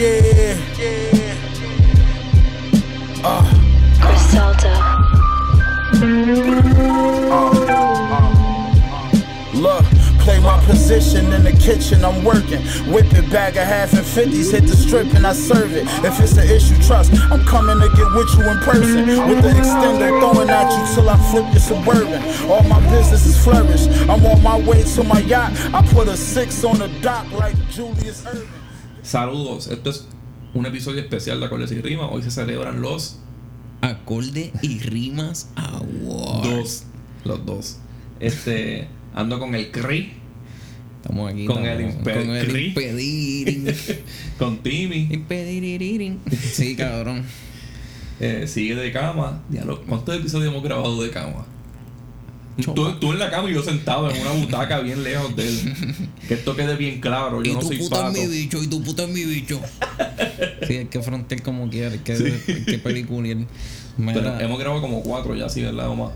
Yeah, yeah. Uh, Griselda. look, play my position in the kitchen, I'm working. Whip it, bag a half and fifties, hit the strip and I serve it. If it's an issue, trust, I'm coming to get with you in person. With the extender throwing at you till I flip your suburban. All my businesses flourish. I'm on my way to my yacht. I put a six on the dock like Julius Irving. Saludos, esto es un episodio especial de Acordes y Rimas. Hoy se celebran los Acorde y rimas award. dos. Los dos. Este, ando con el CRI, Estamos aquí. Con estamos- el impe- Con el impedirin. con Timmy. impediririn. Sí, cabrón. Eh, sigue de cama. ¿Cuántos episodios hemos grabado de cama? Tú, tú en la cama y yo sentado en una butaca bien lejos de él. Que esto quede bien claro. Yo y no tu soy puta pato. es mi bicho, y tu puta es mi bicho. sí, hay que frontear como quiera, hay que, hay que peliculiar. Mira, Pero hemos grabado como cuatro ya, sí, ¿verdad? O más.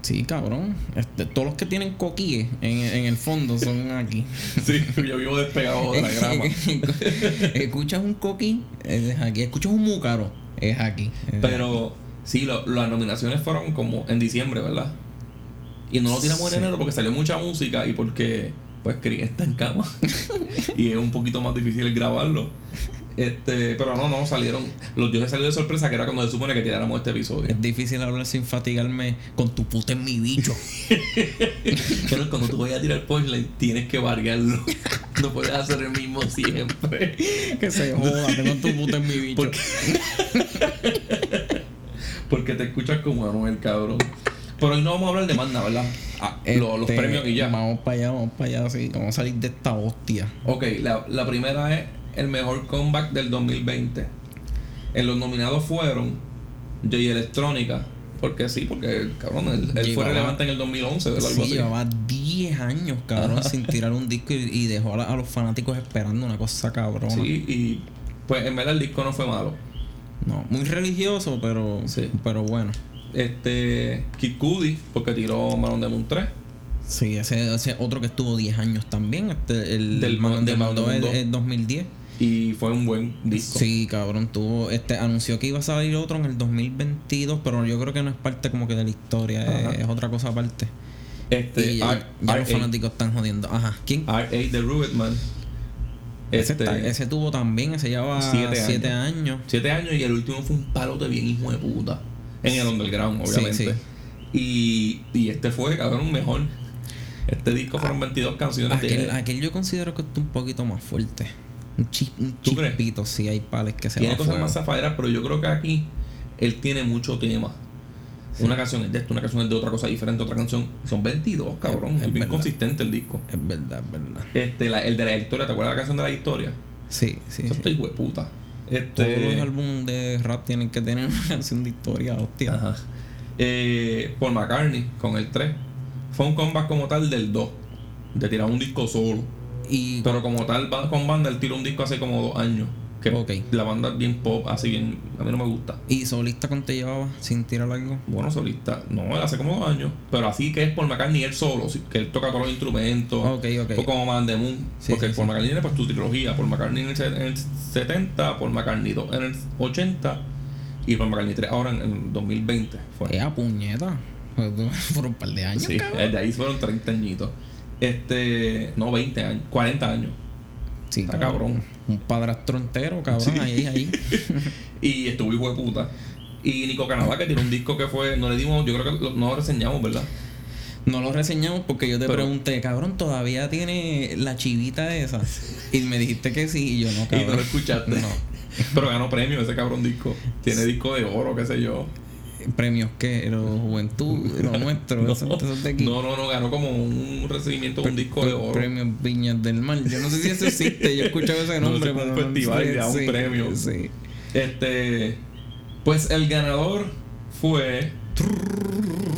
Sí, cabrón. Este, todos los que tienen coquíes en, en el fondo son aquí. Sí, yo vivo despegado de la grama. Escuchas un coquí, es aquí. Escuchas un múcaro, es aquí. Es Pero sí, lo- las nominaciones fueron como en diciembre, ¿verdad? Y no lo tiramos en enero porque salió mucha música y porque pues Chris está en cama. y es un poquito más difícil grabarlo. Este, pero no, no, salieron. Los dioses salieron de sorpresa que era cuando se supone que tiráramos este episodio. Es difícil hablar sin fatigarme con tu puta en mi bicho. Pero cuando tú vayas a tirar punchline, tienes que variarlo. No puedes hacer el mismo siempre. que se joda, tengo tu puta en mi bicho. Porque, porque te escuchas como Anuel, cabrón. Pero hoy no vamos a hablar de más nada, ¿verdad? Ah, lo- los Este, premios y ya. Vamos para allá, vamos para allá, sí. Vamos a salir de esta hostia. Ok, la, la primera es el mejor comeback del 2020. En los nominados fueron J Electrónica. Porque sí, porque cabrón, él, él fue relevante en el 2011, ¿verdad? Sí, llevaba 10 años, cabrón, sin tirar un disco y, y dejó a los fanáticos esperando una cosa cabrona. Sí, y pues en verdad el disco no fue malo. No, muy religioso, pero, Sí. pero bueno. Este, Kid Cudi, porque tiró Manon de Moon 3. Sí, ese, ese otro que estuvo 10 años también. Este, el Del Man de es Mundo. es 2010. Y fue un buen disco. Sí, cabrón, tuvo, este, anunció que iba a salir otro en el 2022, pero yo creo que no es parte como que de la historia, Ajá. es, otra cosa aparte. Este, y ya, R- ya los R8 fanáticos están jodiendo. Ajá, ¿quién? R.A. de Rubitman. Ese, Este, está- ese tuvo también, ese lleva Siete 7 años. años. Siete años y el último fue un palote bien hijo de puta. En el underground, Sí, obviamente. Y, y este fue, cabrón, mejor. Este disco fueron 22 canciones. Aquel, tiene, aquel yo considero que está un poquito más fuerte. Un, chi- un chispito, sí, hay pales que se tiene cosas fuego. más zafaderas, pero yo creo que aquí él tiene mucho tema. Una canción es de esto, una canción es de otra cosa diferente, otra canción. Son 22, cabrón. Es Es, bien verdad. consistente el disco. Es verdad, es verdad. Este, la- el de la historia, ¿te acuerdas de la canción de la historia? Sí, sí. Eso sí. está puta. Todos Este, los álbumes de rap tienen que tener una canción de historia, hostia. Ajá. Eh, Paul McCartney con el 3. Fue un comeback como tal del 2. De tirar un disco solo. Y Pero como tal, con banda, él tiró un disco hace como dos años. Que Ok. la banda es bien pop, así bien. A mí no me gusta. ¿Y solista cuánto llevaba sin tirar algo? Bueno, solista. No, él hace como dos años. Pero así que es Paul McCartney él solo. Que él toca todos los instrumentos. Ok, ok. Fue como Man the Moon. Sí, porque sí, Paul sí. McCartney tiene pues tu trilogía. Paul McCartney en el, en el 70, Paul McCartney 2 en el 80 y Paul McCartney 3 ahora en el 2020. Fue. Ea puñeta. Por un par de años, Sí, cabrón. de ahí fueron 30 añitos. Este, no, 20 años, 40 años. Sí, Está cabrón. Un padrastro entero, cabrón, Sí. ahí, ahí. Y estuvo hijo de puta. Y Nico Canadá, que tiene un disco que fue, no le dimos, yo creo que lo- no lo reseñamos, ¿verdad? No lo reseñamos porque yo te Pero- pregunté, cabrón, ¿todavía tiene la chivita esa? Y me dijiste que sí, y yo no, Y cabrón. no lo escuchaste. No. Pero ganó premio ese cabrón disco. Tiene disco de oro, qué sé yo. Premios que, lo juventud, lo nuestro, No, eso, eso es de aquí. no, no, no, ganó como un recibimiento de un disco de oro. Premios Viñas del Mar. Yo no sé si eso existe, yo he escuchado ese No, nombre, es pero un no festival sé, y da un sí, premio. Sí. Este, pues el ganador fue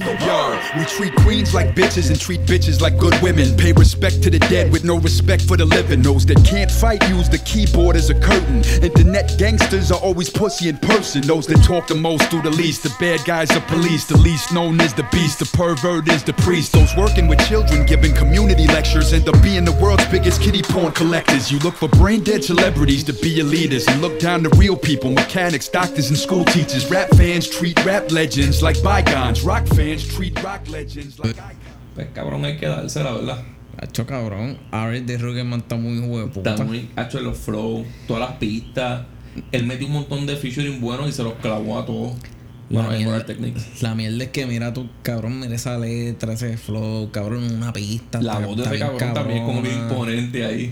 Yo, we treat queens like bitches and treat bitches like good women. Pay respect to the dead with no respect for the living. Those that can't fight use the keyboard as a curtain. Internet gangsters are always pussy in person. Those that talk the most do the least. The bad guys are police. The least known is the beast. The pervert is the priest. Those working with children giving community lectures end up being the world's biggest kitty porn collectors. You look for brain dead celebrities to be your leaders and look down to real people, mechanics, doctors, and school teachers. Rap fans treat rap legends like bygones. Rock fans treat rock legends like icons. Pues cabrón, hay que darse la verdad. Hacho cabrón. Ares de Rugerman está muy hueputa. Está muy hecho en los flows, todas las pistas. Él metió un montón de featuring buenos y se los clavó a todos. La Bueno, en mierda, la mierda es que mira tu cabrón, mira esa letra, ese flow, cabrón, una pista. La voz de ese cabrón también es como bien imponente ahí.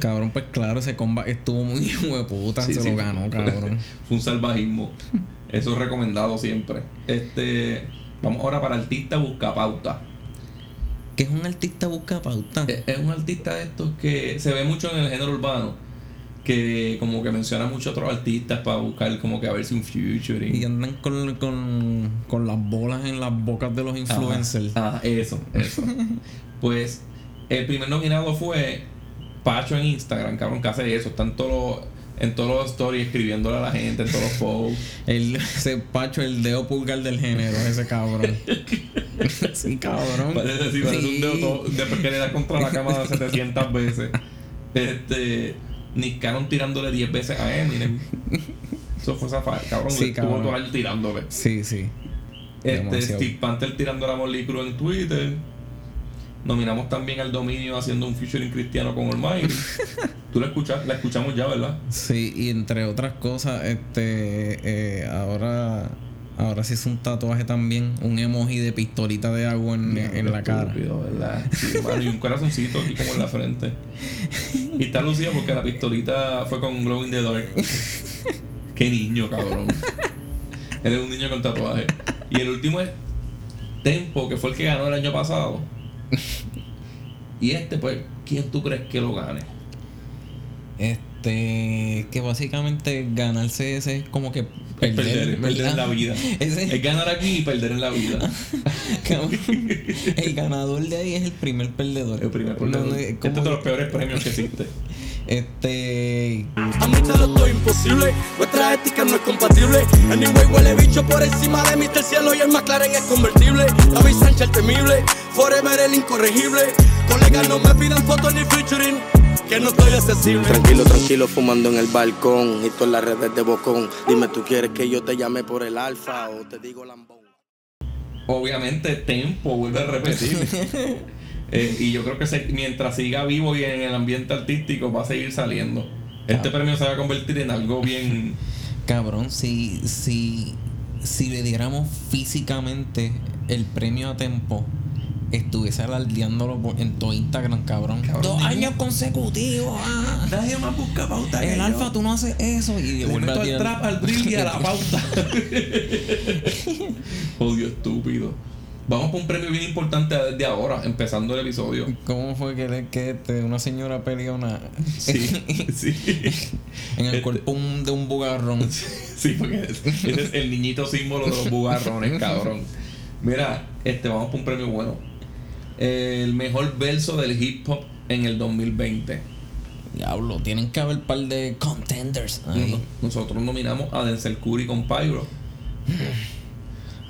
Cabrón, pues claro, ese combat estuvo muy hueputa, Sí, se sí. lo ganó, cabrón. Fue un salvajismo. Eso es recomendado siempre. Este. Vamos ahora para artista busca pauta. ¿Qué es un artista busca pauta? Es es un artista de estos que se ve mucho en el género urbano. Que como que menciona muchos otros artistas para buscar como que a ver si un Y featuring. andan con, con, con las bolas en las bocas de los influencers. Ah, eso, eso. pues el primer nominado fue Pacho en Instagram, cabrón, que hace eso. Todos los, en todos los stories escribiéndole a la gente, en todos los posts. El, ese pacho, el dedo pulgar del género, ese cabrón. sí, cabrón. Parece, sí, parece un dedo todo, después que le da contra la cama 700 veces. Este. Nick Cannon tirándole 10 veces a Eminem. Eso fue esa cabrón. Sí, estuvo cabrón. todo el año tirándole. Sí, sí. Este, Demasiado. Steve Panther tirando la Molicro en Twitter. Nominamos también al Dominio haciendo un featuring cristiano con Almighty. Tú la escuchas, la escuchamos ya, ¿verdad? Sí, y entre otras cosas, este, eh, ahora, ahora se hizo un tatuaje también, un emoji de pistolita de agua en, en la cara. Estúpido, ¿verdad? Sí, mano, y un corazoncito aquí como en la frente. Y está lucida porque la pistolita fue con Glow in the Dark. Qué niño, cabrón. Eres un niño con tatuaje. Y el último es Tempo, que fue el que ganó el año pasado. Y este, pues, ¿quién tú crees que lo gane? Este, que básicamente ganarse ese es como que Perder, perder, perder, en la vida. Ese- Es ganar aquí y perder en la vida. El ganador de ahí es el primer perdedor. El primer No, no, perdedor. es Este es de los peores premios que existe. Este, A muchas lo estoy imposible, nuestra ética no es compatible. Anyway, huele bicho por encima de mí el cielo y el McLaren es convertible. David Sánchez el temible, forever el incorregible. Colegas no me pidan fotos ni featuring, que no estoy accesible. Tranquilo, tranquilo, fumando en el balcón y todas las redes de bocón. Dime, ¿tú quieres que yo te llame por el alfa o te digo lambón? Obviamente, Tempo vuelve a repetir. Eh, y yo creo que se- mientras siga vivo y en el ambiente artístico va a seguir saliendo. Este premio se va a convertir en algo bien. cabrón, si, si, si le diéramos físicamente el premio a Tempo, estuviese alardeándolo en todo Instagram, cabrón. Cabrón, Dos ningún- años consecutivos, ah. Nadie más busca pauta. El alfa, tú no haces eso. Y Le meto al trap, al drill y a la pauta. Odio estúpido. Vamos por un premio bien importante desde ahora, empezando el episodio. ¿Cómo fue que, le- que este, una señora peleó una Sí, sí. en el Este- cuerpo un- de un bugarrón? Sí, porque ese es el niñito símbolo de los bugarrones, cabrón. Mira, este, vamos por un premio bueno. El mejor verso del hip hop en el 2020. Diablo, tienen que haber un par de contenders ahí. Nosotros nominamos a Denzel Curry con Pyro.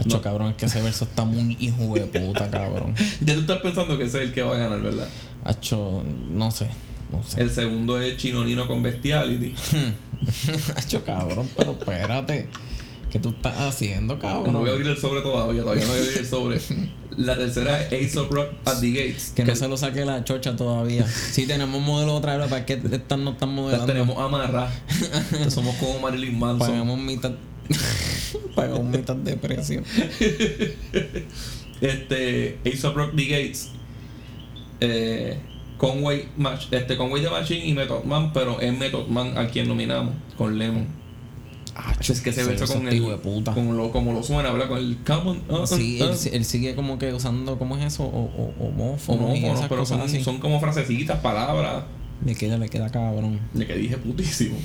Hacho, No. cabrón, es que ese verso está muy hijo de puta, cabrón. Ya tú estás pensando que ese es el que va a ganar, ¿verdad? Hacho, no sé, no sé. El segundo es Chinonino con Bestiality. Hacho, cabrón, pero espérate. ¿Qué tú estás haciendo, cabrón? No voy a abrir el sobre todavía, todavía no voy a abrir el sobre. La tercera es Ace of Rock at the Gates. Que no se lo saque la chocha todavía. Sí, tenemos modelo otra vez, ¿para qué estas no están Las modelando? tenemos amarras. Somos como Marilyn Manson. Pagamos mitad. Pagamos mitad de precio. Este, of Rock the Gates. Eh, Conway, este, Conway the Machine y Method Man, pero es Method Man a quien nominamos, con Lemon. es que ese verso con el de puta. Con lo, como lo suena, ¿verdad? Con el Come on. uh, uh, Sí, uh. él, él sigue como que usando, ¿cómo es eso? O, o, homófono esas pero son, así. son como frasecitas, palabras. Le queda, le queda cabrón. De que dije putísimo.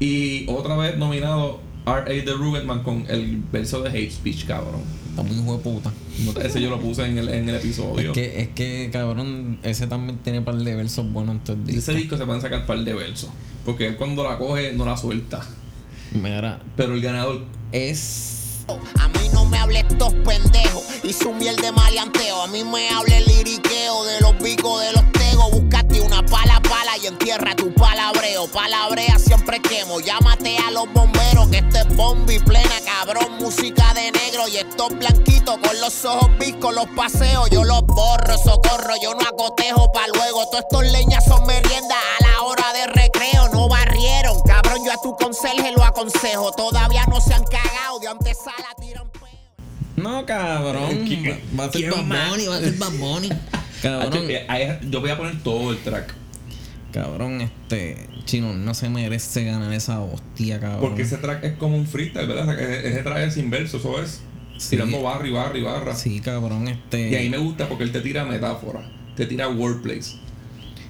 Y otra vez nominado R.A. de Rubenman con el verso de Hate Speech, cabrón. Está muy hijo de puta. No- Ese yo lo puse en el, en el episodio. Es que, es que, cabrón, ese también tiene par de versos buenos en todo el De ese disco. disco se pueden sacar un par de versos. Porque él cuando la coge no la suelta. Mira, Pero el ganador es. A mí no me hable estos pendejos y su miel de maleanteo. A mí me hable el liriqueo de los bicos de los pala y entierra tu palabreo. Palabrea siempre quemo. Llámate a los bomberos que este es bombi plena, cabrón. Música de negro y estos blanquitos con los ojos viscos. Los paseo, yo los borro, socorro. Yo no acotejo pa' luego. Todos estos leñas son merienda a la hora de recreo. No barrieron, cabrón. Yo a tu conserje lo aconsejo. Todavía no se han cagado. De antesala tiran peo. No, cabrón. ¿Qué- Va a ser Bad? Bunny, va a ser Bad Bunny. Cabrón, eh, yo voy a poner todo el track. Cabrón, este. Chino no se merece ganar esa hostia, cabrón. Porque ese track es como un freestyle, ¿verdad? Ese track es sin verso, eso es. Sí. Tirando barra y barra y barra. Sí, cabrón, este. Y ahí me gusta porque él te tira metáforas, te tira wordplays,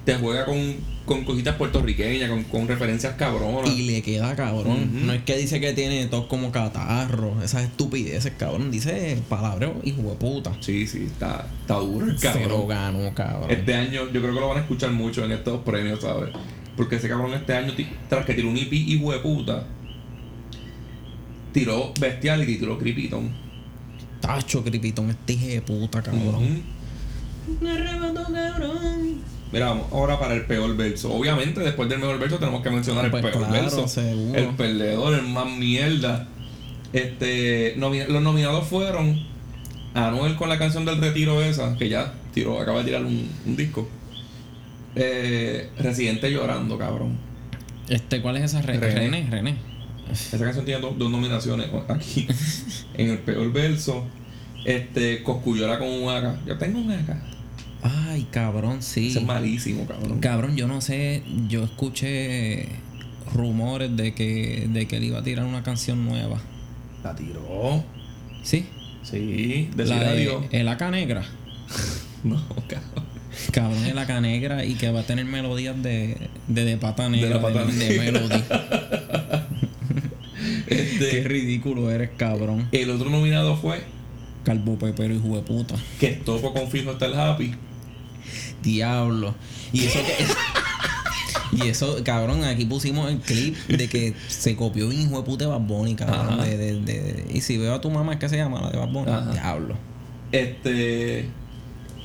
te juega con, con cositas puertorriqueñas, con, con referencias cabronas. Y le queda cabrón. No es que dice que tiene tos como catarro. Esas estupideces, cabrón. Dice palabreo hijo de puta. Sí, sí, está, está duro el Se lo cabrón. ganó, cabrón. Este año yo creo que lo van a escuchar mucho en estos premios, ¿sabes? Porque ese cabrón este año, tras que tiró un EP hijo de puta, tiró Bestiality y tiró Creepyton. Tacho, Cripitón, este hijo de puta, cabrón. Me arrebató, cabrón. Mira, ahora para el peor verso. Obviamente, después del mejor verso tenemos que mencionar el Pues peor claro, verso. seguro. El perdedor, el más mierda. Este, nomi- los nominados fueron Anuel con la canción del retiro esa, que ya tiró, acaba de tirar un, un disco. Eh, Residente llorando, cabrón. Este, ¿cuál es esa? Re- René. René, René. Esa canción tiene do- dos nominaciones aquí. en el peor verso. Este, Coscuyola con un AK. Yo tengo un AK. Ay, cabrón, sí. Es malísimo, cabrón. Cabrón, yo no sé, yo escuché rumores de que, de que él iba a tirar una canción nueva. La tiró. ¿Sí? Sí, de La de radio. El Aca Negra. No, cabrón. Cabrón, el Aca Negra y que va a tener melodías de, de, de pata negra. la pata de, de negra. Melody. Este, Qué ridículo eres, cabrón. el otro nominado fue Calvo Pepero, hijo de puta. que topo con Fijo está el Happy. Diablo. Y eso que. Y eso, cabrón, aquí pusimos el clip de que se copió un hijo de puta de Bad Bunny, cabrón. De, de, de- y si veo a tu mamá, que se llama la de Bad Bunny. Ajá. Diablo. Este.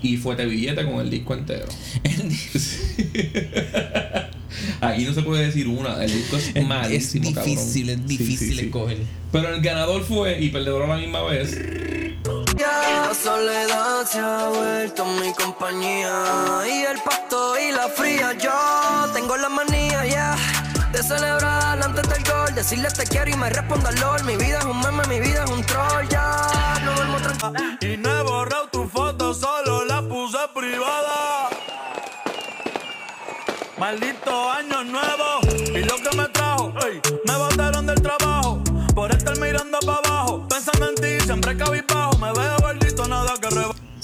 Y Fuete Billete con el disco entero. Aquí no se puede decir una. El disco es Es malísimo, difícil, cabrón. es difícil Sí, sí, sí. escoger. Pero el ganador fue y perdedor a la misma vez. La soledad se ha vuelto mi compañía Y el pasto y la fría Yo tengo la manía ya De celebrar antes del gol Decirle te quiero y me responda LOL Mi vida es un meme, mi vida es un troll Ya no duermo tranquilo Y no he borrado tu foto, solo la puse privada. Maldito año nuevo y lo que me trajo, ey, me botaron del trabajo por estar mirando para abajo, pensando en ti, siempre cabizbajo, me veo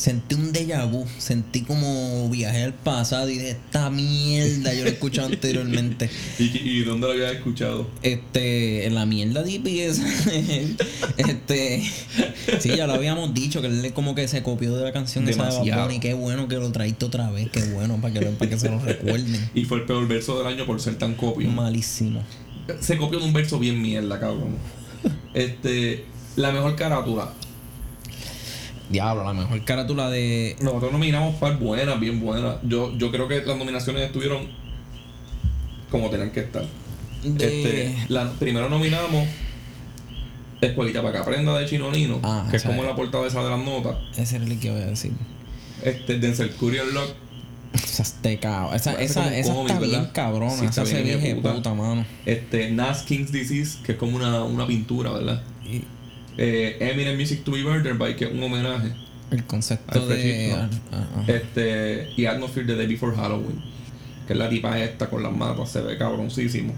Sentí un déjà vu, sentí como viajé al pasado y de esta mierda yo lo he escuchado anteriormente. ¿Y, y dónde lo había escuchado? Este, en la mierda de este, sí, ya lo habíamos dicho que él como que se copió de la canción esa de Bad Demasiado. Bunny. Qué bueno que lo traíste otra vez, qué bueno para que, lo- para que se lo recuerden. Y fue el peor verso del año por ser tan copio. Malísimo. Se copió de un verso bien mierda, cabrón. Este. La mejor carátula. Diablo, la mejor carátula de. Nosotros nominamos par buenas, bien buenas. Yo, yo creo que las nominaciones estuvieron como tenían que estar. de- Este, la, primero nominamos Escuelita para que aprenda de Chino Nino, Ah, que es como es. la portada esa de las notas. Ese era el que voy a decir. Este, Denzel Curry Lock. Esa Esa, esa, esa está bien cabrona. Sí, esa se puta. puta, mano. Este, Nas King's Disease, que es como una, una pintura, ¿verdad? Y Eh, Eminem Music to be Murdered by, que es un homenaje. el concepto de. Ah. Este, y Atmosphere the Day Before Halloween. Que es la tipa esta con las matas, se ve cabroncísimo.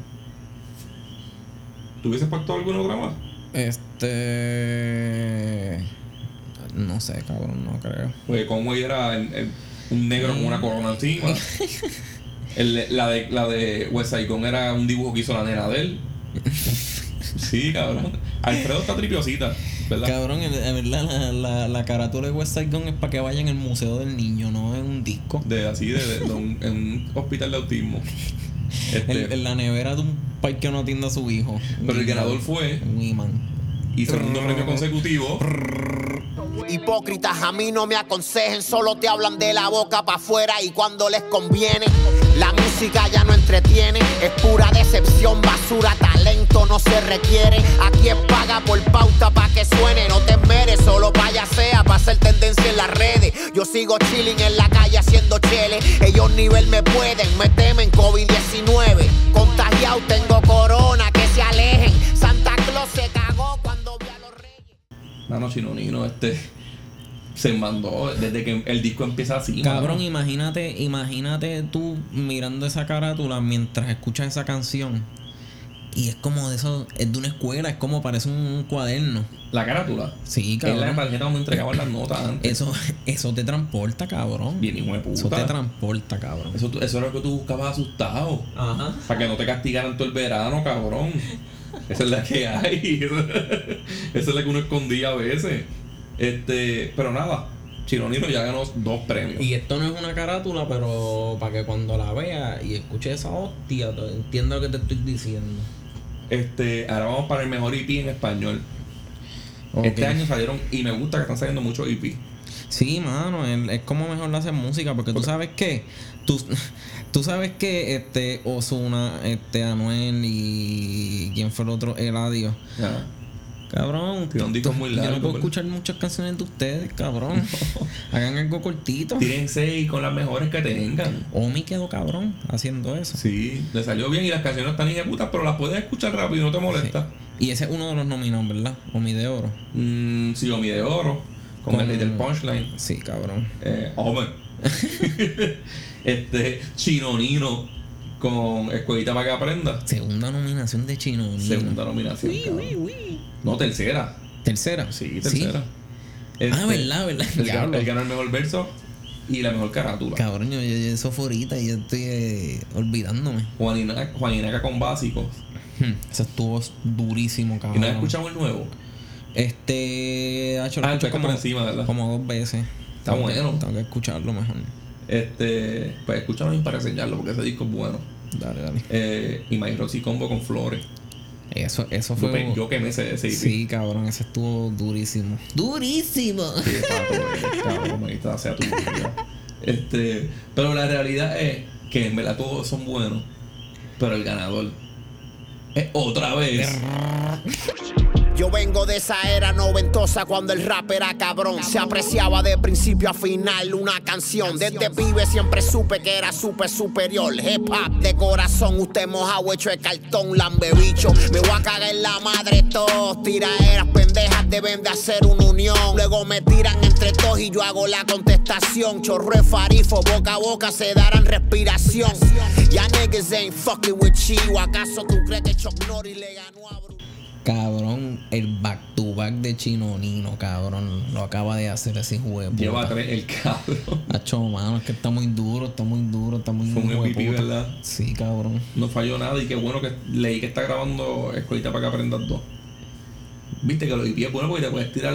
¿Tú hubieses puesto alguna otra más? Este. No sé, cabrón, no creo. Porque Conway era el- el- un negro con una corona encima. El- la, de, la de West Side era un dibujo que hizo la nena de él. Sí, cabrón. Alfredo está tripiosita, ¿verdad? Cabrón, en, verdad, la, la, la carátula de West Side Gun es para que vayan al museo del niño, no en un disco. De así, de, de- de un, en un hospital de autismo. Este, En, en la nevera de un país que no atiende a su hijo. pero el ganador fue Un imán. Y segundo premio consecutivo. Hipócritas a mí no me aconsejen, solo te hablan de la boca para afuera y cuando les conviene. La música ya no entretiene, es pura decepción, basura, talento no se requiere. Aquí es paga por pauta para que suene, no te esmeres, solo payasea para hacer tendencia en las redes. Yo sigo chilling en la calle haciendo chele, ellos nivel me pueden, me temen COVID-19. Contagiado tengo corona, que se alejen. Santa Claus se cagó Mano Chinonino, este. Se mandó desde que el disco empieza así. Cabrón, mano. imagínate, imagínate tú mirando esa carátula mientras escuchas esa canción. Y es como de eso, es de una escuela, es como parece un cuaderno. La carátula. Sí, Es la cabrón. tarjeta donde entregaban las notas antes. Eso, eso te transporta, cabrón. Bien, hijo de puta. Eso te transporta, cabrón. Eso, eso era lo que tú buscabas asustado. Ajá. Para que no te castigaran todo el verano, cabrón. Esa es la que hay. Esa es la que uno escondía a veces. Este, pero nada. Chinonino ya ganó dos premios. Y esto no es una carátula, pero para que cuando la veas y escuches esa hostia, entienda lo que te estoy diciendo. Este, ahora vamos para el mejor EP en español. Este año salieron, y me gusta que están saliendo muchos E EP. Sí, mano, es como mejor lo hacen música, porque tú sabes que, tú, tú sabes que este Osuna, este Anuel y quién fue el otro, Eladio. Ya. Cabrón, disco muy yo largo, no puedo escuchar muchas canciones de ustedes, cabrón. Hagan algo cortito. Tírense y con las mejores que tengan. Omi quedó cabrón haciendo eso. Sí, le salió bien y las canciones están putas, pero las puedes escuchar rápido y no te molesta. Y ese es uno de los nominados, ¿verdad? Omi de oro. Mm, sí, Omi de Oro, con, Con- el del Punchline. Sí, cabrón. Eh, Omen. este, Chinonino con Escuelita para que aprenda. Segunda nominación de Chino. Nino. Segunda nominación. cabrón. No, tercera. Tercera. Sí, tercera. Este, Ah, verdad, verdad. Él él ganó el mejor verso y la mejor carátula. Cabrón, yo, yo, eso fue ahorita y yo estoy eh, olvidándome. Juanina, Juaninaca con básicos. Hmm, Eso estuvo durísimo, ¿Y cabrón. no has escuchado el nuevo? Este. ha hecho, Ah, está por encima, ¿verdad? Como dos veces. Está Tengo que- bueno. Tengo que escucharlo mejor. Este, pues escúchalo para enseñarlo porque ese disco es bueno. Dale, dale. Eh, y My Roxy Combo con Flores. Eso, eso Yo, fue. pe- yo quemé ese, ese. Sí, cabrón, ese estuvo durísimo. ¡Durísimo! Sí, cabrón, ahorita sea tu vida. Este, pero la realidad es que en verdad todos son buenos. Pero el ganador es otra vez. Yo vengo de esa era noventosa cuando el rap era cabrón. Se apreciaba de principio a final una canción. Desde pibe siempre supe que era súper superior. Hip hop de corazón, usted mojado hecho de cartón, lambe bicho. Me voy a cagar en la madre todos. Tiraderas pendejas deben de hacer una unión. Luego me tiran entre todos y yo hago la contestación. Chorro de farifo, boca a boca se darán respiración. Ya niggas ain't fucking with you. ¿Acaso tú crees que Chuck Norris le ganó a? Cabrón, el back to back de Chino Nino, cabrón. Lo acaba de hacer ese juego. Lleva tres el cabrón. Hacho, mano, es que está muy duro, está muy duro, está muy Fue un MVP. ¿verdad? Sí, cabrón. No falló nada y qué bueno que leí que está grabando Escuelita para que aprendas dos. Viste que lo EP es bueno porque te puedes tirar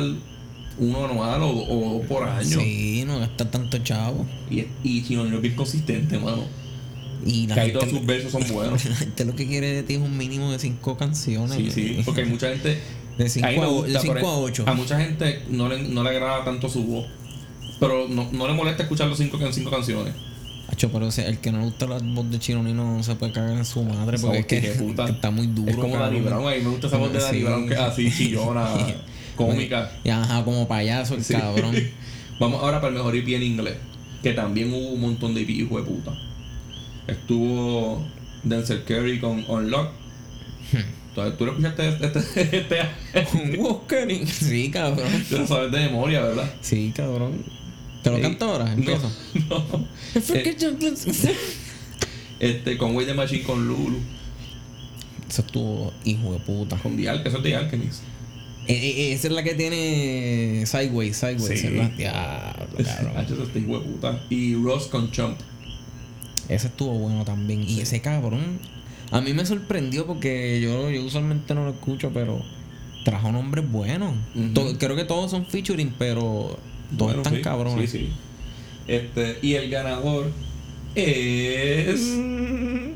uno anual o, o dos por año. Sí, no gasta tanto chavo. Y, y Chinonino es bien consistente, mano. Y la Que ahí todos sus versos son buenos. la gente lo que quiere de ti es un mínimo de cinco canciones. Sí, sí, porque hay mucha gente. De cinco a mí me a- mucha gente no le, no le agrada tanto su voz. Pero no, no le molesta escuchar los cinco, cinco canciones. Hacho, pero o sea, el que no le gusta la voz de Chino Nino no se puede cagar en su madre porque es que, que puta. que está muy duro. es como Dani cabrón. Brown. A mí me gusta esa voz de Dani Sí. Brown que es así chillona, cómica. Y ajá, como payaso el Sí. cabrón. Vamos ahora para el mejor EP en inglés. Que también hubo un montón de EP, hijo de puta. Estuvo Denzel Curry con Unlock. Entonces, tú lo escuchaste este, este, este. Sí, cabrón. Tú lo sabes de memoria, ¿verdad? Sí, cabrón. ¿Te lo canto ahora? Empiezo. No, no. Eh, este, con Way the Machine con Lulu. Eso estuvo hijo de puta. Con The Alchemist, eso es The Alchemist. Eh, eh, esa es la que tiene Sideways, Sideways, Sí. ¿verdad? Diablo, cabrón. Eso está hijo de puta. Y Ross con Chump. Ese estuvo bueno también. Y ese cabrón, A mí me sorprendió porque yo, yo usualmente no lo escucho, pero trajo nombres buenos. To- creo que todos son featuring, pero todos Bueno, están sí, cabrones. Sí, sí. Este, y el ganador es.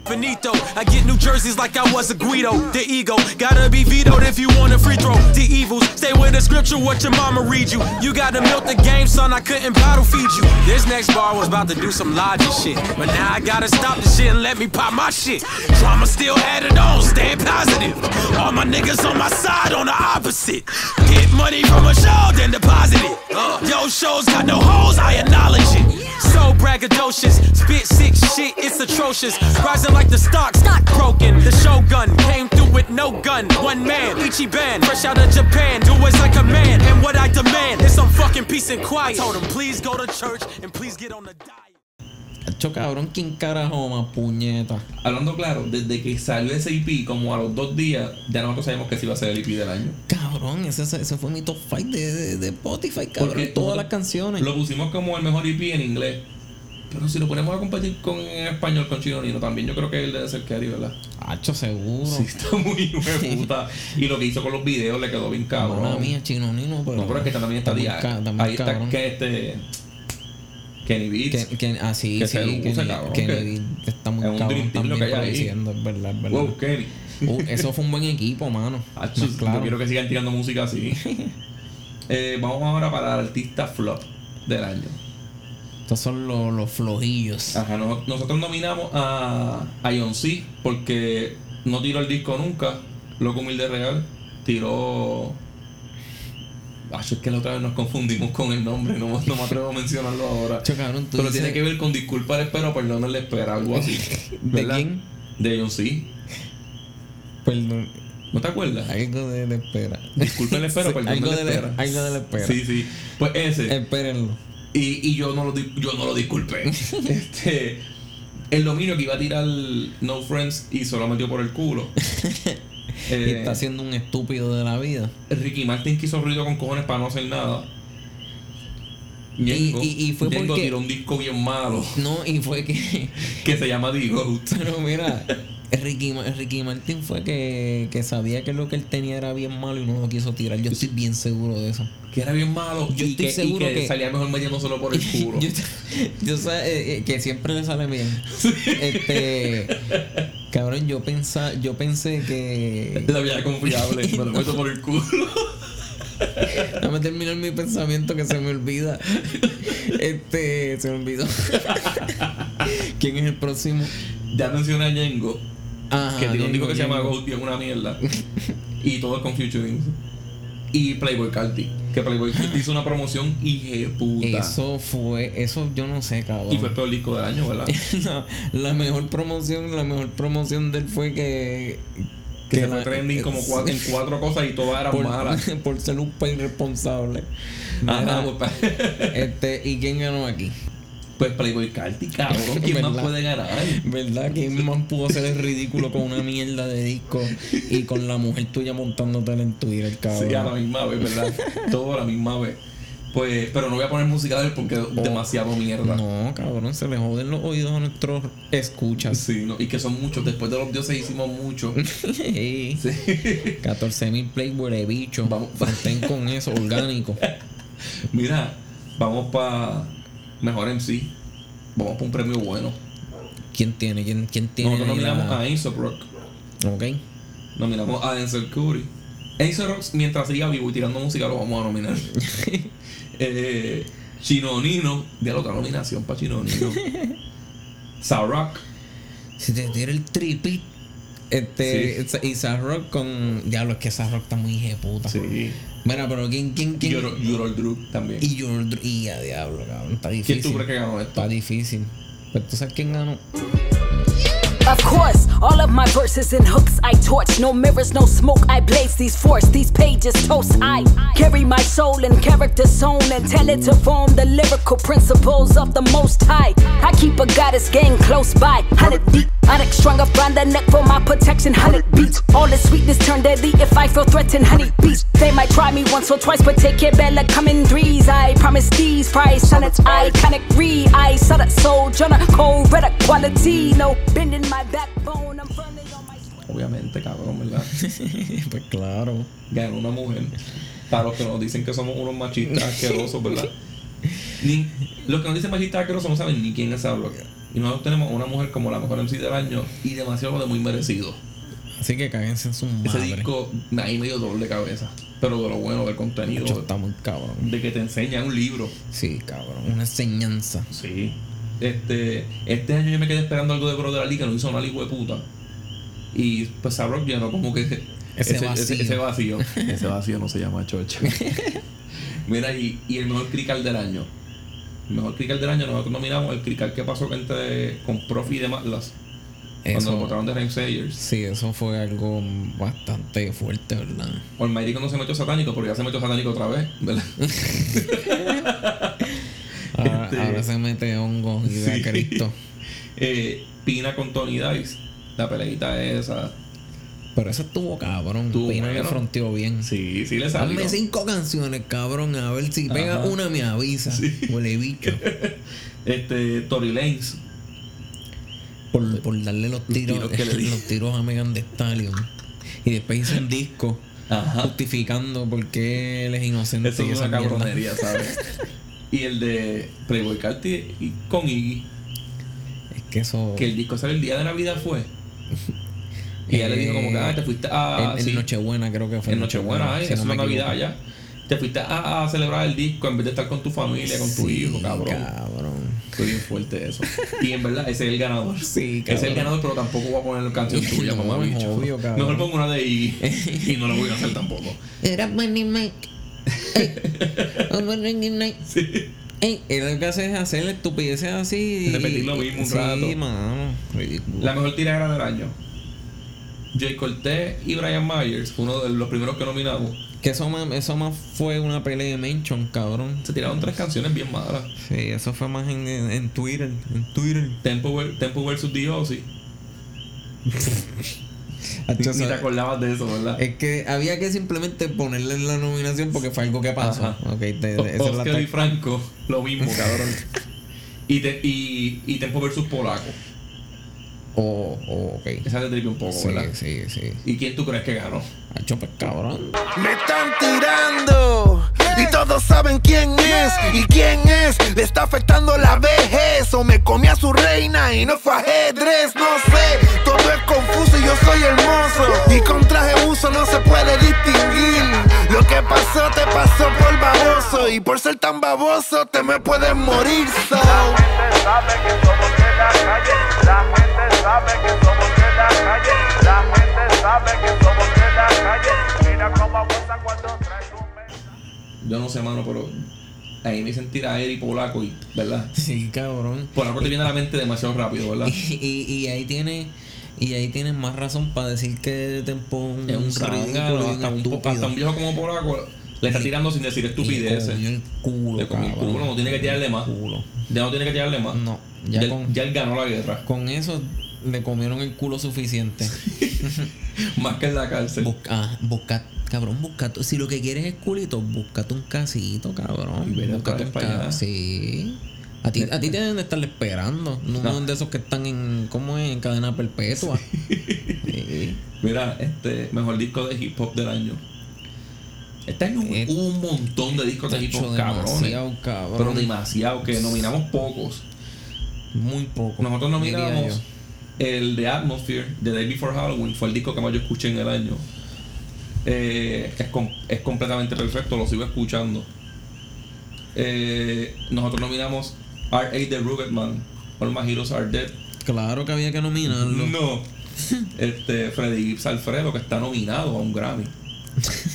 Benito, I get New Jerseys like I was a Guido. The ego gotta be vetoed if you want a free throw. The evils stay with the scripture, what your mama read you. You gotta milk the game, son. I couldn't bottle feed you. This next bar was about to do some logic shit, but now I gotta stop the shit and let me pop my shit. Drama still added on, stay positive. All my niggas on my side on the opposite. Get money from a show, then deposit it. Uh, yo, shows got no holes, I acknowledge it. So braggadocious, spit sick shit, it's atrocious. Rising like the stock, stock broken. The shogun came through with no gun. One man, Ichiban, fresh out of Japan. Do as like a man, and what I demand is some fucking peace and quiet. I Told him, please go to church and please get on the diet. Cabrón, ¿quién carajo más puñeta? Hablando claro, desde que salió ese EP, como a los dos días, ya nosotros sabemos que sí va a ser el EP del año. Cabrón, ese, fue mi top 5 de, de, de Spotify, cabrón. Porque todas las canciones. Lo pusimos como el mejor EP en inglés. Pero si lo ponemos a compartir con en español con Chino Nino, también yo creo que él debe ser Kerry, ¿verdad? Hacho, seguro. Sí, está muy de puta. Y lo que hizo con los videos le quedó bien cabrón. Mala mía, chino nino, pero. No, pero es que también está, día. está muy Ahí está que este. Kenny Beats. Que, que, ah, sí, Que sí, Kenny- cabrón, Kenny que- está muy es un cabrón dream team lo también que hay ahí. produciendo, es verdad, es verdad. Wow, Kenny. Uh, eso fue un buen equipo, mano. Más Yo claro. quiero que sigan tirando música así. Eh, vamos ahora para el artista flop del año. Estos son los, los flojillos. Ajá, no- nosotros nominamos a, a C porque no tiró el disco nunca. Loco Humilde Real tiró. Acho, es que la otra vez nos confundimos con el nombre, no, no me atrevo a mencionarlo ahora. Hacho, cabrón, Pero dices- tiene que ver con disculpa al espero, perdón el espera, algo así. ¿De quién? De John C. Perdón. ¿No te acuerdas? Algo de la espera. Disculpen el espero, Sí, perdón algo de la- espera. algo de la espera. Sí, sí. Pues ese. Espérenlo. Y, y yo no lo yo no lo disculpé. este. El dominio que iba a tirar No Friends y solo metió por el culo. Y Eh, está siendo un estúpido de la vida. Ricky Martin quiso ruido con cojones para no hacer nada. Y- Ñengo- y- y fue Ñengo porque- tiró un disco bien malo No, y fue que. que se llama The Goat. Pero mira, Ricky, Ma- Ricky Martin fue que, que sabía que lo que él tenía era bien malo y no lo quiso tirar. Yo estoy bien seguro de eso. Que era bien malo Yo y, estoy que, y seguro que que- salía mejor metiéndoselo por el culo. yo, yo sé eh, eh, que siempre le sale bien. Este. Cabrón, yo pensa, yo pensé que. La vida confiable, me lo meto por el culo. Déjame terminar mi pensamiento que se me olvida. Este. Se me olvidó. ¿Quién es el próximo? Ya mencioné a Ñengo, Ajá, que tiene un disco que se llama y es una mierda. y todo es con featuring. Y Playboy Carti, que Playboy hizo una promoción hije puta. Eso fue. Eso yo no sé, cabrón. Y fue el peor disco del año, ¿verdad? la, la mejor promoción, la mejor promoción de él fue que. Que se la- fue trending como sí, cua- en cuatro cosas y todas eran por, malas. por ser un país irresponsable. Ajá, Mira, pues, este, ¿y quién ganó aquí? Pues Playboy Carti, cabrón. ¿Quién más puede ganar? ¿Verdad? ¿Quién más pudo hacer el ridículo con una mierda de disco y con la mujer tuya montándotela en Twitter, cabrón? Sí, a la misma vez, ¿verdad? Todo a la misma vez. Pues, pero no voy a poner música de él porque es demasiado mierda. Oh. No, cabrón, se le joden los oídos a nuestros escuchas. Sí, no, y que son muchos. Después de los dioses hicimos muchos. Sí. Sí. 14 mil playboy de bicho. Vamos. Mantén con eso, orgánico. Mira, vamos para mejor MC. Vamos para un premio bueno. ¿Quién tiene? ¿Quién, quién tiene? Nosotros ahí la- nominamos a Aesop Rock. Ok. Nominamos a Denzel Curry. Aesop Rock, mientras siga vivo y tirando música, lo vamos a nominar. eh, Chino Nino. De la otra nominación para Chino Nino. Rock. Si te tira el tripit. Este, y Rock con. Diablo, es que Rock está muy puta. Sí. Mira, pero ¿quién, quién, quién? Yorol Druk también. Y Jordan. Y a diablo, cabrón. Está difícil. ¿Quién tú crees que ganó esto? Está difícil. Pero tú sabes quién ganó. Of course, all of my verses and hooks I torch. No mirrors, no smoke. I blaze these force, these pages toast. I carry my soul and character zone and tell it to form the lyrical principles of the Most High. I keep a goddess gang close by, hundred deep. Onyx strung up round the neck for my protection, hundred beats. All the sweetness turn deadly if I feel threatened, honey beats. They might try me once or twice, but take care, Bella, come in threes. I promise these price sonnets, iconic re. I saw that soul, Jonah, cold, red quality. No bending my backbone, I'm firmly on my. obviamente, cabrón, ¿verdad? pues claro. Ganó una mujer. Para los que nos dicen que somos unos machistas asquerosos, ¿verdad? Ni, los que nos dicen machistas asquerosos no saben ni quién es esa bloque. Y nosotros tenemos a una mujer como la mejor MC del año y demasiado de muy merecido. Así que cáguense en su Ese madre. disco ahí medio doble de cabeza. Pero de lo bueno del contenido. Está muy cabrón. De que te enseña un libro. Sí, cabrón. Una enseñanza. Sí. Este, este año yo me quedé esperando algo de Brother Ali que no hizo una hijo de puta. Y pues Sabrock llenó como que Ese vacío. Ese, ese vacío. ese vacío no se llama chocho. Mira, y, y el mejor crical del año. Mejor crical del año nosotros nominamos el crical que pasó entre, con Profi y de Matlas. Cuando Eso- lo botaron de Rhyme Sayers. Sí, eso fue algo bastante fuerte, ¿verdad? O el Mayri cuando se metió satánico, porque ya se metió satánico otra vez, ¿verdad? Ahora, Este- ahora se mete hongo y ve Sí. a Cristo. Eh, Pina con Tony Dice. La peleita esa. Pero eso estuvo cabrón. Pina le bueno. fronteó bien. Sí, sí le salió. Hazme cinco canciones, cabrón. A ver si pega Ajá. una, me avisa. Huele bicho. Este, Tory Lanez. Por, por darle los tiros, que los tiros a Megan Thee Stallion. Y después hizo un disco Ajá. justificando por qué él es inocente. Eso y es esa una cabronería, ¿sabes? y el de Playboy Carti con Iggy. Es que eso. Que el disco sale el día de Navidad fue. Y ella le dijo como que, ah, te fuiste a... En, en Nochebuena creo que fue. en Nochebuena, ay, es una Navidad ya. Te fuiste a, a celebrar el disco en vez de estar con tu familia, con tu Sí, hijo, cabrón. Cabrón. Fue bien fuerte eso. Y en verdad, ese es el ganador. Sí, Ese es el cabrón. ganador, pero tampoco voy a poner la canción tuya, No, mamá bicho. obvio, cabrón. Mejor pongo una de Iggy. y no lo voy a hacer tampoco. Era Money Mike. Sí. Ey, lo que hace es hacer estupideces así. Repetir lo mismo un sí, rato. mano. La mejor tiradera del año. Jay Cortez y Brian Myers, fue uno de los primeros que nominamos. Que eso más, eso más fue una pelea de mention, cabrón. Se tiraron tres canciones bien malas. Sí, eso fue más en, en, en Twitter. En Twitter. Tempo, Tempo vs. The Ozzy. Ni, ni te acordabas de eso, ¿verdad? Es que había que simplemente ponerle en la nominación porque fue algo que pasó. Ajá. Ok, te- esa es la Oscar y Franco, lo mismo, cabrón. y, te- y, y Tempo vs. Polaco. Oh, oh, ok. Esa te tripe un poco, Sí, ¿verdad? sí, sí. ¿Y quién tú crees que ganó? Hacho, pues cabrón. Me están tirando y todos saben quién es y quién es. Le está afectando la vejez o me comí a su reina y no fue ajedrez. No sé, todo es confuso y yo soy hermoso. Y con traje uso no se puede distinguir. Lo que pasó te pasó por baboso y por ser tan baboso te me puedes morir. So. sabe que somos de la calle. La gente sabe que somos de la calle. La gente sabe que somos de la calle. Mira cómo goza cuando trae un Yo no sé, mano, pero ahí me dicen tiraera y Polaco, y, ¿verdad? Sí, cabrón. Polaco te viene a la mente demasiado rápido, ¿verdad? Y, y, y ahí tiene. Y ahí tienes más razón para decir que Tempo Es un hasta un, hasta un viejo como Polaco le está tirando sin decir estupideces. el culo, Le comió el cabrón. culo, no tiene que tirarle más. Culo. Ya no tiene que tirarle más. No, ya, ya él, con- ya él ganó la guerra. Con eso le comieron el culo suficiente. Más que en la cárcel. Busca, ah, busca, cabrón, busca. Si lo que quieres es culito, búscate un casito, cabrón. Búscate un vez para allá. ca- Sí. A ti, a ti te deben de estarle esperando. No, No. uno de esos que están en. ¿Cómo es? En cadena perpetua. Sí. Mira, este mejor disco de hip hop del año. Este año hubo- Eh, un montón de discos de hip hop cabrones. demasiado cabrón. Pero demasiado, que nominamos pocos. Muy poco. Nosotros nominamos el de Atmosphere, de Day Before Halloween, fue el disco que más yo escuché en el año. Eh, es, com- es completamente perfecto, lo sigo escuchando. Eh, nosotros nominamos R.A. de Ruggedman, All My Heroes Are Dead. Claro que había que nominarlo. No. Este, Freddy Gibbs Alfredo, que está nominado a un Grammy.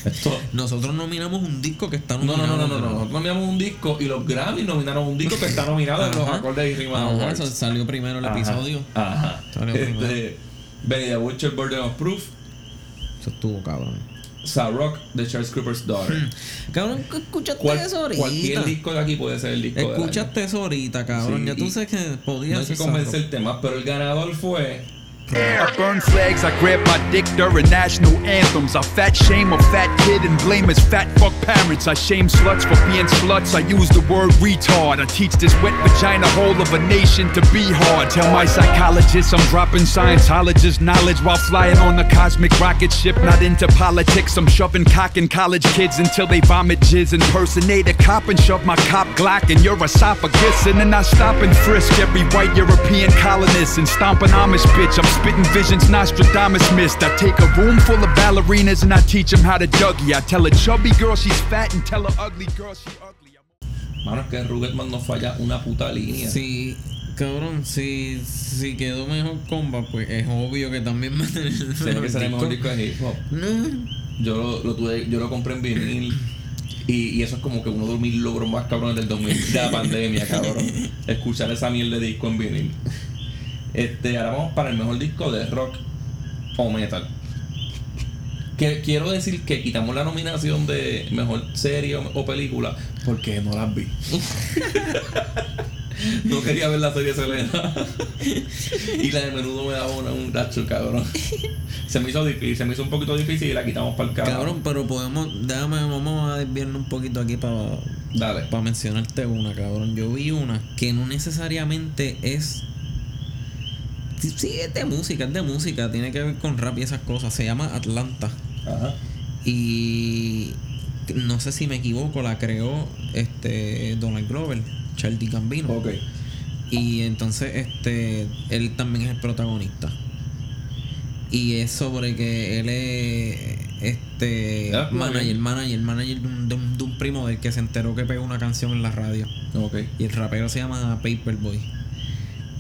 Esto- Nosotros nominamos un disco que está no, no, nominado. no, no, no, no. Nosotros nominamos un disco y los Grammy nominaron un disco que está nominado en los acordes y rimas salió primero el episodio. Ajá. Salió. Este, Benny the Butcher, Burden of Proof. Eso estuvo cabrón. Rock, The Charles Cooper's Daughter. Cabrón, escuchaste Cual- eso ahorita. cualquier disco de aquí puede ser el disco Escuchaste eso ahorita, cabrón. Sí, ya tú sabes que podías No hay que convencerte más, pero el ganador fue I burn flags, I grab my dick during national anthems. I fat shame a fat kid and blame his fat fuck parents. I shame sluts for being sluts. I use the word retard. I teach this wet vagina hole of a nation to be hard. Tell my psychologist I'm dropping Scientologist knowledge while flying on a cosmic rocket ship. Not into politics. I'm shoving cock in college kids until they vomit jizz. Impersonate a cop and shove my cop Glock in your esophagus. And then I stop and frisk every white European colonist and stomp an Amish bitch. I'm spitting visions Nostradamus missed. I take a room full of ballerinas and I teach them how to Dougie. I tell a chubby girl she's fat and tell a ugly girl she ugly. Mano, es que Rugerman no falla una puta línea. Sí, cabrón, si, si quedó mejor comba, pues es obvio que también va a tener Tiene que ser el mejor disco disco. de hip hop. No. Yo lo, lo tuve, yo lo compré en vinil. Y, y eso es como que uno de mis logros más cabrones del 2000 de la pandemia, cabrón. Escuchar esa mierda de disco en vinil. Este, ahora vamos para el mejor disco de rock o metal. Que quiero decir que quitamos la nominación de mejor serie o, o película porque no las vi. no quería ver la serie Selena. y la de menudo me daba una, un gacho, cabrón. Se me hizo difícil, se me hizo un poquito difícil y la quitamos para el carajo. Cabrón, pero podemos, déjame, vamos a desviarnos un poquito aquí para Dale. para mencionarte una, cabrón. Yo vi una que no necesariamente es. Sí, es de música, es de música, tiene que ver con rap y esas cosas. Se llama Atlanta. Ajá. Y no sé si me equivoco, la creó este Donald Glover, Charlie Gambino. Ok. Y entonces este él también es el protagonista. Y es sobre que él es este Ah, manager, manager, manager de un, de un- de un primo del que se enteró que pegó una canción en la radio. Ok. Y el rapero se llama Paperboy.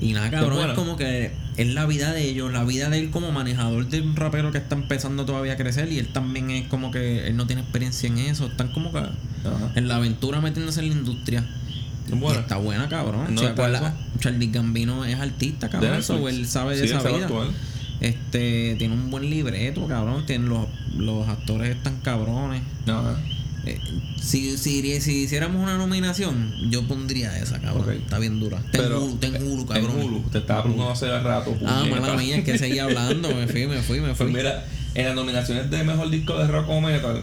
Y nada, cabrón, es como que es la vida de ellos, la vida de él como manejador de un rapero que está empezando todavía a crecer y él también es como que él no tiene experiencia en eso, están como que Ajá. en la aventura metiéndose en la industria. Buena. Está buena, cabrón. No pues, eso. la- Charlie Gambino es artista, cabrón. Eso, él sabe de esa vida. Este, tiene un buen libreto, cabrón. Tiene los, los actores están cabrones. Ajá. Eh, si, si, si hiciéramos una nominación, yo pondría esa, cabrón. Está bien dura. Ten Pero, Hulu, ten Hulu, cabrón. En Hulu. Te estaba preguntando hace rato. Ah, mala mía, es que seguía hablando. Me fui, me fui, me fui. Pues mira, en las nominaciones de mejor disco de rock o metal,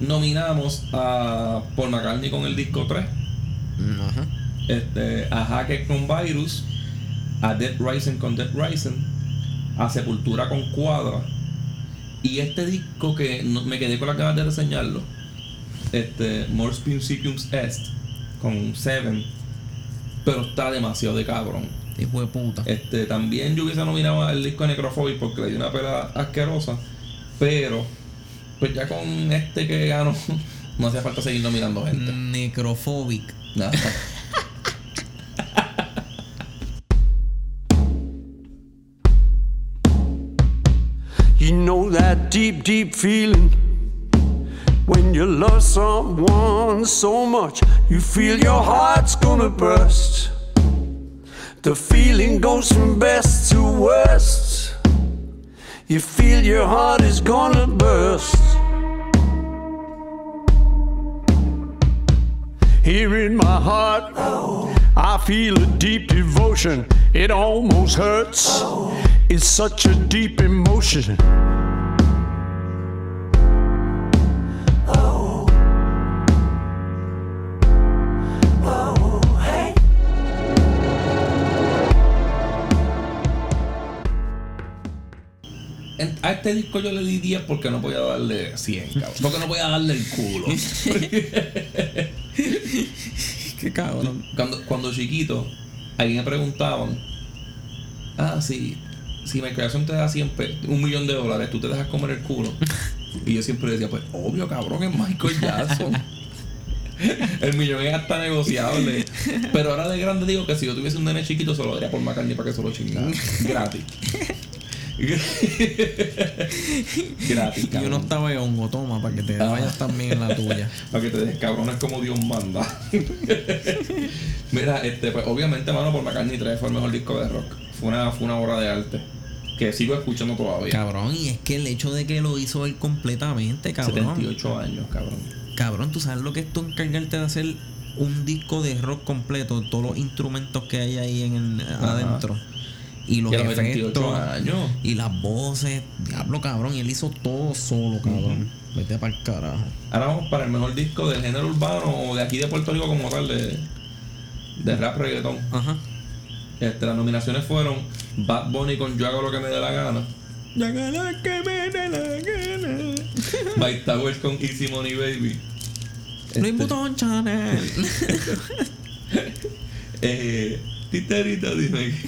nominamos a Paul McCartney con el disco 3, Mm, Ajá. este, a Hacker con Virus, a Dead Rising con Dead Rising, a Sepultura con Cuadra. Y este disco que no- me quedé con la ganas de reseñarlo, este, Mors Principiums Est, con Seven, pero está demasiado de cabrón. Hijo de puta. Este, también yo hubiese nominado al disco de Necrophobic porque le di una pela asquerosa. Pero, pues ya con este que ganó, no hacía falta seguir nominando gente. Necrophobic. Nada. You know that deep, deep feeling when you love someone so much, you feel your heart's gonna burst. The feeling goes from best to worst. You feel your heart is gonna burst. Here in my heart, I feel a deep devotion. It almost hurts. It's such a deep emotion. A este disco yo le di 10 porque no podía darle 100, cabrón. Porque no podía darle el culo. Qué cabrón. Cuando, cuando chiquito, alguien me preguntaban, ah, sí, si Michael Jackson te da 100 pe- un millón de dólares, ¿tú te dejas comer el culo? Y yo siempre decía, pues obvio, cabrón, es Michael Jackson. El millón es hasta negociable. Pero ahora de grande digo que si yo tuviese un nene chiquito, se lo daría por McCartney para que se lo chingara. Gratis. Gratis, Y uno estaba hongo, toma, para que te Ah. vayas también en la tuya. Para que te des cabrones como Dios manda. Mira, este, pues obviamente, mano, por McCartney 3 fue el mejor disco de rock. Fue una, fue una obra de arte. Que sigo escuchando todavía. Cabrón, y es que el hecho de que lo hizo él completamente, cabrón. 78 años, cabrón. Cabrón, tú sabes lo que es tú encargarte de hacer un disco de rock completo, todos los instrumentos que hay ahí en el, adentro. Y los Y a los 78 efectos. años. Y las voces. Diablo, cabrón. Y él hizo todo solo, cabrón. Vete para el carajo. Ahora vamos para el mejor disco del género urbano o de aquí de Puerto Rico como tal, de, de rap reggaetón. Ajá. Este, las nominaciones fueron Bad Bunny con Yo hago lo que me dé la gana. Ya gana que me dé la gana. Mike Towers con Easy Money Baby. Luis Este, Butón Chanel. eh, Titerita, dime.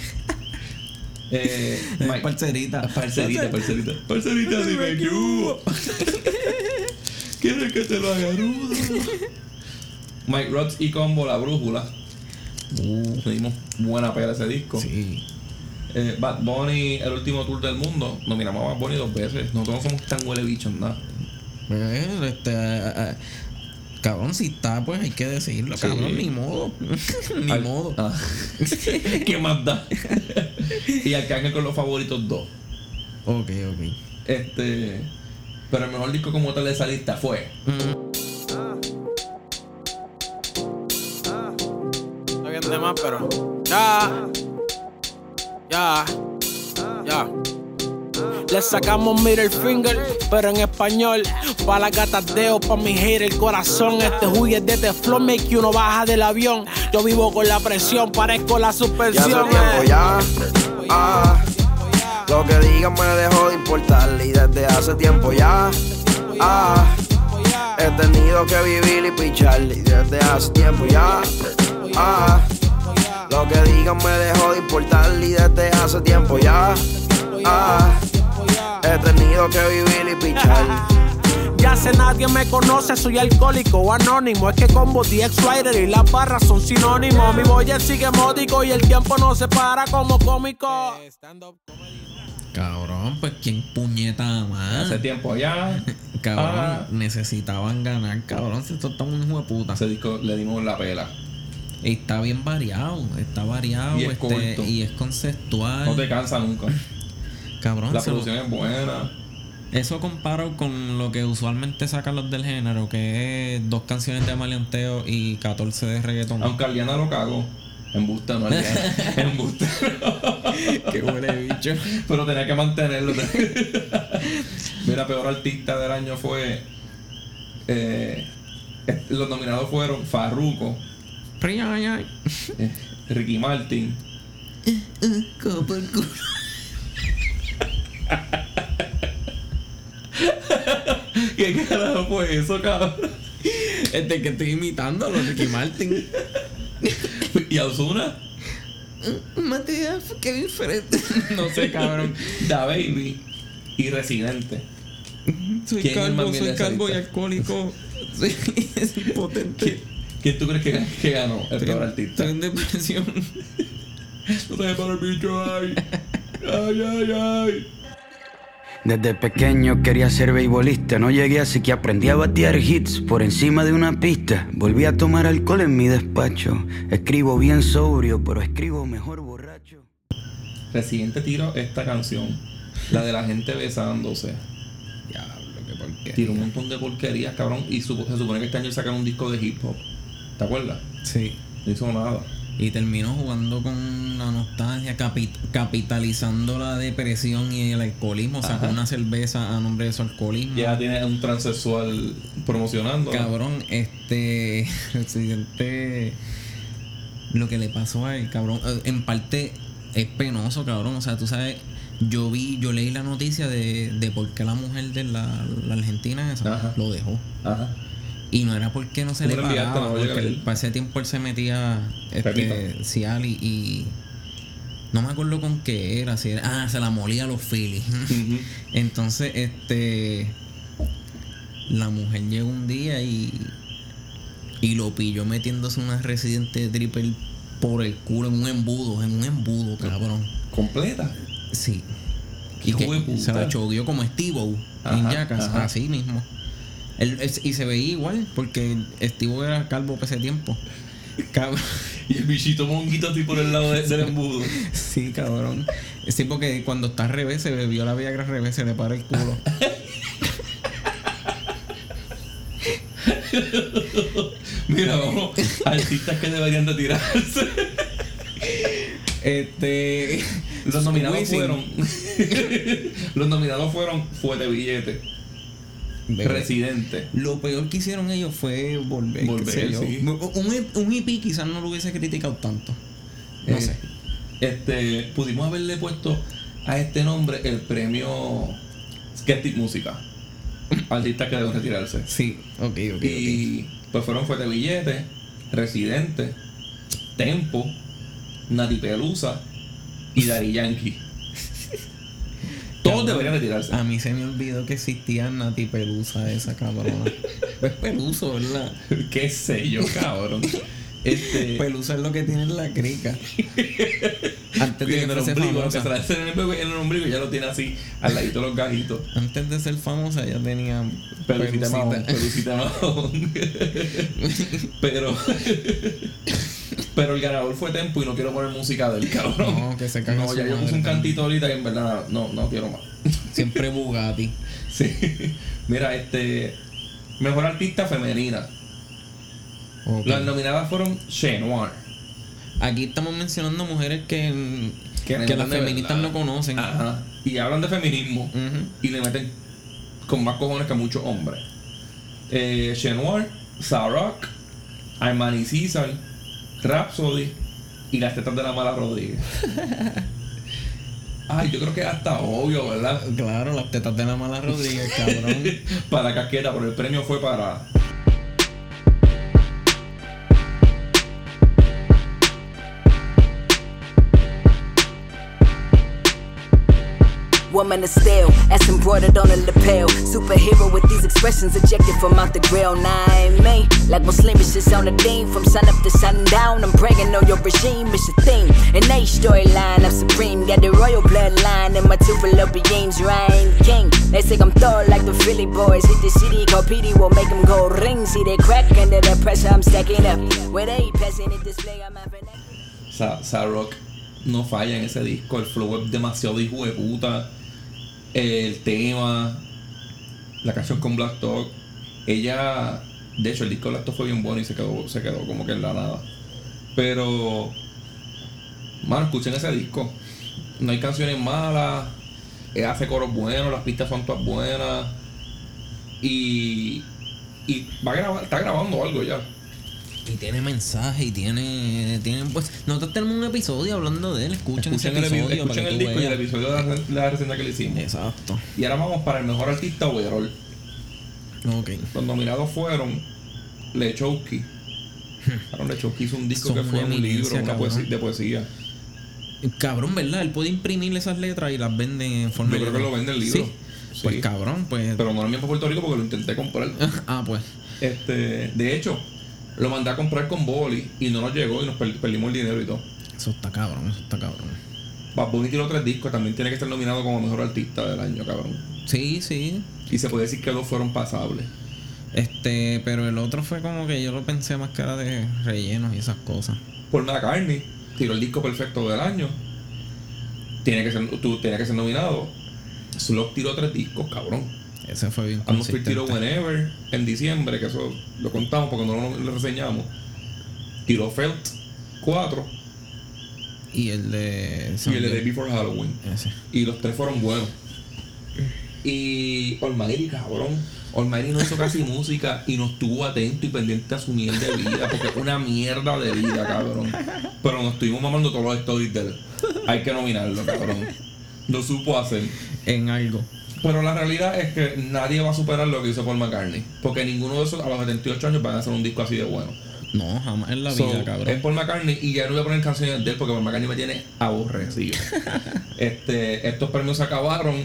Eh, Mike- Parcerita. Parcerita, parcerita. Parcerita, dime que hubo. ¿Quieres que te lo haga rudo? Mike Rocks y Combo, La Brújula. Le dimos buena pega ese disco. Sí. Eh, Bad Bunny, el último tour del mundo. Nominamos a Bad Bunny dos veces. Nosotros no somos tan huele bichos, nada. Pues, este, cabrón, si está, pues hay que decirlo, Sí. cabrón, ni modo. ni Al- modo. Ah. ¿Qué más da? y Arcángel con los favoritos dos. Ok, ok. Este. Pero el mejor disco como tal de esa lista fue. Está bien de más, pero. Ya. Ya. Ya. Le sacamos middle finger, pero en español. Pa' la gatateo, pa' mi hater el corazón. Este huye de teflón, make que uno baja del avión. Yo vivo con la presión, parezco la Ya hace suspensión. tiempo ya. Ah, lo que digan me dejó de importar y desde hace tiempo ya. Ah, he tenido que vivir y pichar y desde hace tiempo ya. Ah, lo que digan me dejó de importar y desde hace tiempo ya. Ah, he tenido que vivir y pichar. Ya sé nadie me conoce, soy alcohólico o anónimo. Es que combo DX Rider y las barras son sinónimos. Mi boya sigue módico y el tiempo no se para como cómico. Cabrón, pues quién puñeta más. Hace tiempo ya. Cabrón, Ah. necesitaban ganar, cabrón. Si esto está un hijo de puta. Ese disco le dimos la pela. Y está bien variado, está variado Y es este, corto. y es conceptual. No te cansa nunca. Cabrón, La se lo- producción es buena. Eso comparo con lo que usualmente sacan los del género, que es dos canciones de maleanteo y 14 de reggaetón. Aunque Aliana lo cagó. Embuste, no Aliana. Embuste. Qué huele bicho. Pero tenía que mantenerlo. Mira, peor artista del año fue. eh, los nominados fueron Farruko, eh, Ricky Martin, Como por culo. ¿Qué carajo fue eso, cabrón? Este que estoy imitando a los Ricky Martin. ¿Y a Ozuna? Matías, qué diferente. no sé, cabrón. Da Baby y Residente. Soy ¿Quién es el más calvo, soy calvo y alcohólico. Soy es impotente. ¿Quién tú crees que, que ganó? El peor artista. Estoy en depresión. No te para el bicho, ay. Ay, ay, ay. Desde pequeño quería ser beisbolista, no llegué así que aprendí a batear hits por encima de una pista. Volví a tomar alcohol en mi despacho. Escribo bien sobrio, pero escribo mejor borracho. Residente tiró esta canción. La de la gente besándose. Diablo, qué porquería. Tiró un montón de porquerías, cabrón. Y supo- se supone que este año sacaron un disco de hip hop. ¿Te acuerdas? Sí. No hizo nada. Y terminó jugando con la nostalgia, capi- capitalizando la depresión y el alcoholismo. Sacó Ajá. una cerveza a nombre de su alcoholismo. Ya tiene un transexual promocionando. Cabrón, este residente lo que le pasó a él, cabrón, eh, en parte es penoso, cabrón. O sea, tú sabes, yo vi, yo leí la noticia de, de por qué la mujer de la, la argentina esa Ajá. lo dejó. Ajá. Y no era porque no se le pagaba, no porque para ese tiempo él se metía este, Cial y, y no me acuerdo con qué era, si era, ah, se la molía a los Phillies. Entonces, este la mujer llegó un día y y lo pilló metiéndose una residente triple por el culo en un embudo, en un embudo, cabrón. ¿Completa? Sí. Y que de se la chogueó como Steve en Jackass, así mismo. Él- es- y se veía igual, porque Steve era calvo para ese tiempo. Cabrón. Y el bichito monguito así por el lado de- del embudo. Sí, cabrón. Sí, porque cuando está al revés, se bebió la Viagra al revés, se le para el culo. Mira, vamos. Artistas que deberían retirarse. Este. Los nominados fueron. los nominados fueron Fuerte Billete. Residente. Lo peor que hicieron ellos fue volver. Volver, sí. Un, un EP quizás no lo hubiese criticado tanto. No Eh, sé. Este, pudimos haberle puesto a este nombre el premio Skeptic Música. Artistas que deben retirarse. Sí, ok, ok. Y pues fueron Fuerte Billete, Residente, Tempo, Nati Pelusa y Daddy Yankee. Todos deberían retirarse. A mí se me olvidó que existía Nati Pelusa, esa cabrona. es peluso, ¿verdad? Qué sé yo, cabrón. Este. Pelusa es lo que tiene en la crica. Antes de en el ser ombligo, que famosa. se en el, bebé- en el ombligo y ya lo tiene así, al ladito de los gajitos. Antes de ser famosa ya tenía Pelucita pelucita. mahón, pelucita mahón. pero. Pero el ganador fue Tempo y no quiero poner música del cabrón. No, que se caga No, su ya yo madre puse un también. cantito ahorita y en verdad no, no quiero más. Siempre Bugatti. Sí. Mira, este. Mejor artista femenina. Ok. Las nominadas fueron Chenoir. Aquí estamos mencionando mujeres que, que, las de feministas verdad. no conocen. Ajá. Y hablan de feminismo. Ujú. Y le meten con más cojones que muchos hombres. Eh, Chenoir, Sarok, Armani Caesar, Rhapsody y las tetas de la mala Rodríguez. Ay, yo creo que es hasta obvio, ¿verdad? Claro, las tetas de la mala Rodríguez, cabrón. para Casqueta, pero el premio fue para. Woman of steel, as embroidered on a lapel. Superhero with these expressions ejected from out the grill. Nine me, like Muslim is on a theme. From sun up to sundown, I'm bragging on your regime, it's a theme. An A storyline, I'm supreme. Got the royal bloodline and my tubular beams. Ryan King, they say I'm Thor like the Philly boys. Hit the city, called PD will make them go ring. See they crack under the pressure, I'm stacking up. Where they passing the display, I'm having Sa Sarok no falla en ese disco. El flow es demasiado hijo de puta. El tema, la canción con Black Dog. Ella, de hecho, el disco Black Dog fue bien bueno y se quedó, se quedó como que en la nada. Pero, mano, escuchen ese disco. No hay canciones malas. Ella hace coros buenos, las pistas son todas buenas. Y, y va a grabar, está grabando algo ya. Y tiene mensaje y tiene. tiene pues, nosotros tenemos un episodio hablando de él. Escuchen, Escuchen ese el, episodio. escuchen el que tú disco y el episodio de la, la reseña que le hicimos. Exacto. Y ahora vamos para el mejor artista overall. Ok. Los nominados fueron Lechowski. Aaron Lechowski hizo un disco Son que fue un libro una poesía- de poesía. Cabrón, ¿verdad? Él puede imprimir esas letras y las vende en forma Yo creo de- que lo vende el libro. Sí. Pues cabrón, pues. Pero no lo envié para Puerto Rico porque lo intenté comprar. ah, pues. Este, de hecho, lo mandé a comprar con Boli y no nos llegó y nos per- perdimos el dinero y todo. Eso está cabrón, eso está cabrón. Bad Bunny tiró tres discos, también tiene que ser nominado como mejor artista del año, cabrón. Sí, sí. Y se puede decir que dos fueron pasables. Este, pero el otro fue como que yo lo pensé más que era de rellenos y esas cosas. Paul McCartney tiró el disco perfecto del año. Tiene que ser, tú, tenía que ser nominado. Slug tiró tres discos, cabrón. Ese fue bien tiró consistente. Whenever en diciembre, que eso lo contamos porque no lo, lo reseñamos. Tiró Felt 4 Y el de. y el de Day Before Halloween. Ese. Y los tres fueron buenos. Y Almighty, cabrón. Almighty no hizo casi música y no estuvo atento y pendiente a su mierda de vida, porque es una mierda de vida, cabrón. Pero nos estuvimos mamando todos los stories de él. Hay que nominarlo, cabrón. Lo supo hacer. En algo. Pero la realidad es que nadie va a superar lo que hizo Paul McCartney. Porque ninguno de esos a los 78 años van a hacer un disco así de bueno. No, jamás en la So, vida, cabrón. Es Paul McCartney y ya no voy a poner canciones de él porque Paul McCartney me tiene aborrecido. este, estos premios se acabaron.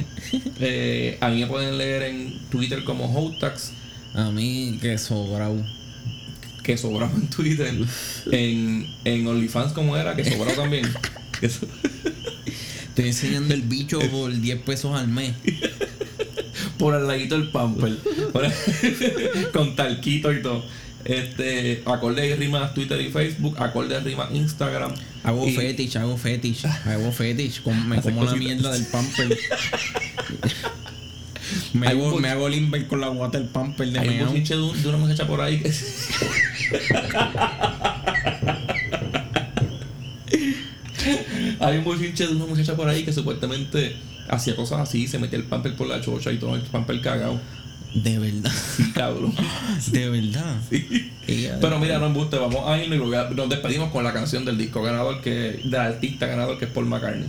Eh, a mí me pueden leer en Twitter como Hotax, A mí que sobrado. que sobraba en Twitter. en, en OnlyFans como era, que sobraba también. Estoy enseñando el bicho por 10 pesos al mes. por el ladito del pamper. Con talquito y todo. Este, acorde de rimas Twitter y Facebook, acorde de rimas Instagram. Hago Y- fetish, hago fetish. Hago fetish. me como la mierda del pamper. me, hago, me hago con la guata del pamper de Hay un de, un- de una muchacha por ahí que Hay un bochinche de una muchacha por ahí que supuestamente hacía cosas así, se metía el pamper por la chocha y todo el pamper cagado. De verdad. Sí, cabrón. De verdad. Pero mira, no embuste, vamos a irnos y nos despedimos con la canción del disco ganador que, del artista ganador que es Paul McCartney.